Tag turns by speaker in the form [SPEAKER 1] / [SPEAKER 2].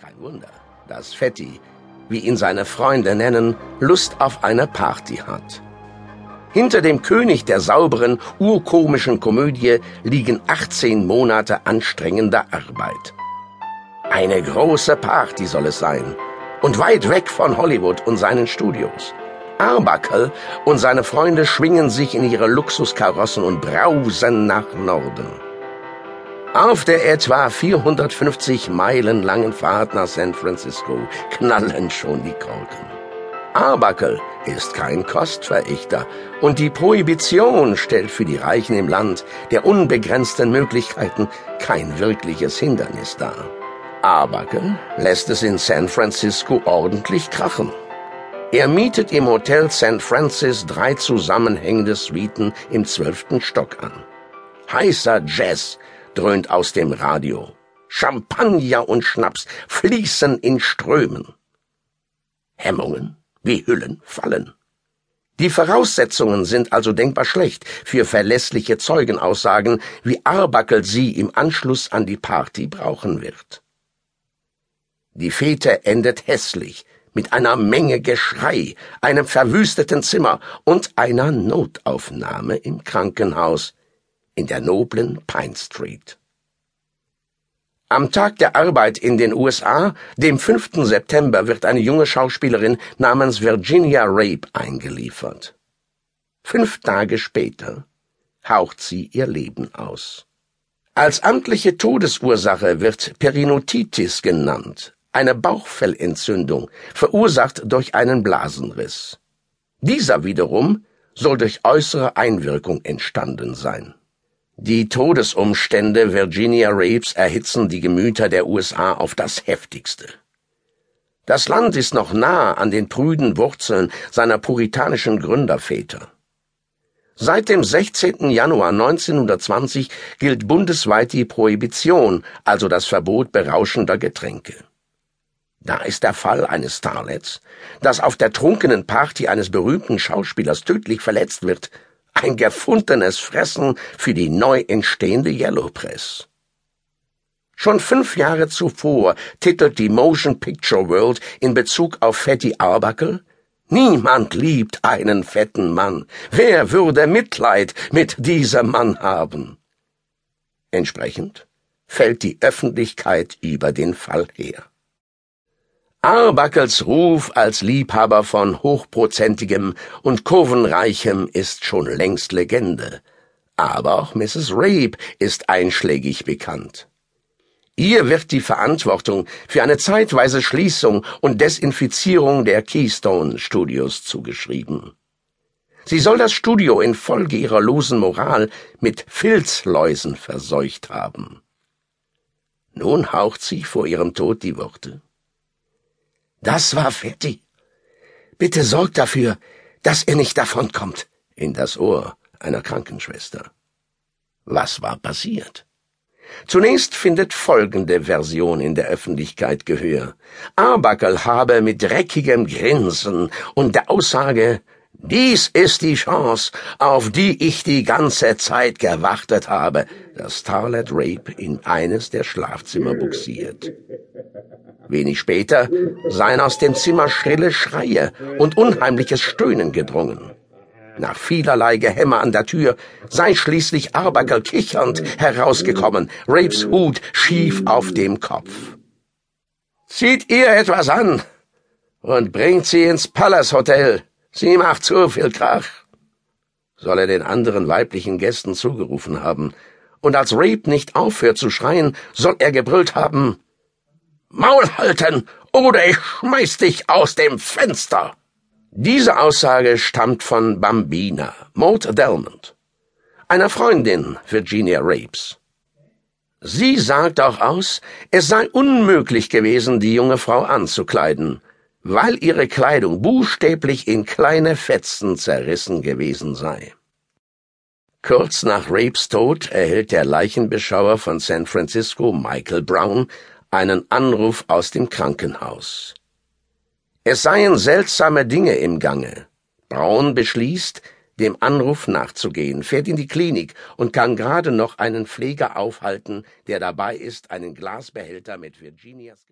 [SPEAKER 1] Kein Wunder, dass Fetti, wie ihn seine Freunde nennen, Lust auf eine Party hat. Hinter dem König der sauberen, urkomischen Komödie liegen 18 Monate anstrengender Arbeit. Eine große Party soll es sein. Und weit weg von Hollywood und seinen Studios. Arbuckle und seine Freunde schwingen sich in ihre Luxuskarossen und brausen nach Norden. Auf der etwa 450 Meilen langen Fahrt nach San Francisco knallen schon die Korken. Arbuckle ist kein Kostverächter und die Prohibition stellt für die Reichen im Land der unbegrenzten Möglichkeiten kein wirkliches Hindernis dar. Arbuckle lässt es in San Francisco ordentlich krachen. Er mietet im Hotel St. Francis drei zusammenhängende Suiten im zwölften Stock an. Heißer Jazz dröhnt aus dem Radio. Champagner und Schnaps fließen in Strömen. Hemmungen wie Hüllen fallen. Die Voraussetzungen sind also denkbar schlecht für verlässliche Zeugenaussagen, wie Arbuckle sie im Anschluss an die Party brauchen wird. Die Fete endet hässlich, mit einer Menge Geschrei, einem verwüsteten Zimmer und einer Notaufnahme im Krankenhaus, in der noblen Pine Street. Am Tag der Arbeit in den USA, dem 5. September, wird eine junge Schauspielerin namens Virginia Rape eingeliefert. Fünf Tage später haucht sie ihr Leben aus. Als amtliche Todesursache wird Perinotitis genannt, eine Bauchfellentzündung, verursacht durch einen Blasenriss. Dieser wiederum soll durch äußere Einwirkung entstanden sein. Die Todesumstände Virginia Rapes erhitzen die Gemüter der USA auf das heftigste. Das Land ist noch nah an den prüden Wurzeln seiner puritanischen Gründerväter. Seit dem 16. Januar 1920 gilt bundesweit die Prohibition, also das Verbot berauschender Getränke. Da ist der Fall eines Starlets, das auf der trunkenen Party eines berühmten Schauspielers tödlich verletzt wird ein gefundenes Fressen für die neu entstehende Yellow Press. Schon fünf Jahre zuvor titelt die Motion Picture World in Bezug auf Fatty Arbuckle Niemand liebt einen fetten Mann. Wer würde Mitleid mit diesem Mann haben? Entsprechend fällt die Öffentlichkeit über den Fall her. Arbuckles Ruf als Liebhaber von hochprozentigem und kurvenreichem ist schon längst Legende. Aber auch Mrs. Rape ist einschlägig bekannt. Ihr wird die Verantwortung für eine zeitweise Schließung und Desinfizierung der Keystone Studios zugeschrieben. Sie soll das Studio infolge ihrer losen Moral mit Filzläusen verseucht haben. Nun haucht sie vor ihrem Tod die Worte. Das war Fetti. Bitte sorgt dafür, dass er nicht davonkommt. In das Ohr einer Krankenschwester. Was war passiert? Zunächst findet folgende Version in der Öffentlichkeit Gehör. Arbuckle habe mit dreckigem Grinsen und der Aussage, dies ist die Chance, auf die ich die ganze Zeit gewartet habe, das Starlet Rape in eines der Schlafzimmer buxiert. Wenig später seien aus dem Zimmer schrille Schreie und unheimliches Stöhnen gedrungen. Nach vielerlei Gehämmer an der Tür sei schließlich Arbuckle kichernd herausgekommen, Rapes Hut schief auf dem Kopf. Zieht ihr etwas an und bringt sie ins Palace Hotel. Sie macht zu viel Krach, soll er den anderen weiblichen Gästen zugerufen haben, und als Rape nicht aufhört zu schreien, soll er gebrüllt haben, Maul halten, oder ich schmeiß dich aus dem Fenster. Diese Aussage stammt von Bambina, Maud Delmont, einer Freundin Virginia Rapes. Sie sagt auch aus, es sei unmöglich gewesen, die junge Frau anzukleiden, weil ihre Kleidung buchstäblich in kleine Fetzen zerrissen gewesen sei. Kurz nach Rapes Tod erhält der Leichenbeschauer von San Francisco, Michael Brown, einen Anruf aus dem Krankenhaus. Es seien seltsame Dinge im Gange. Braun beschließt, dem Anruf nachzugehen, fährt in die Klinik und kann gerade noch einen Pfleger aufhalten, der dabei ist, einen Glasbehälter mit Virginias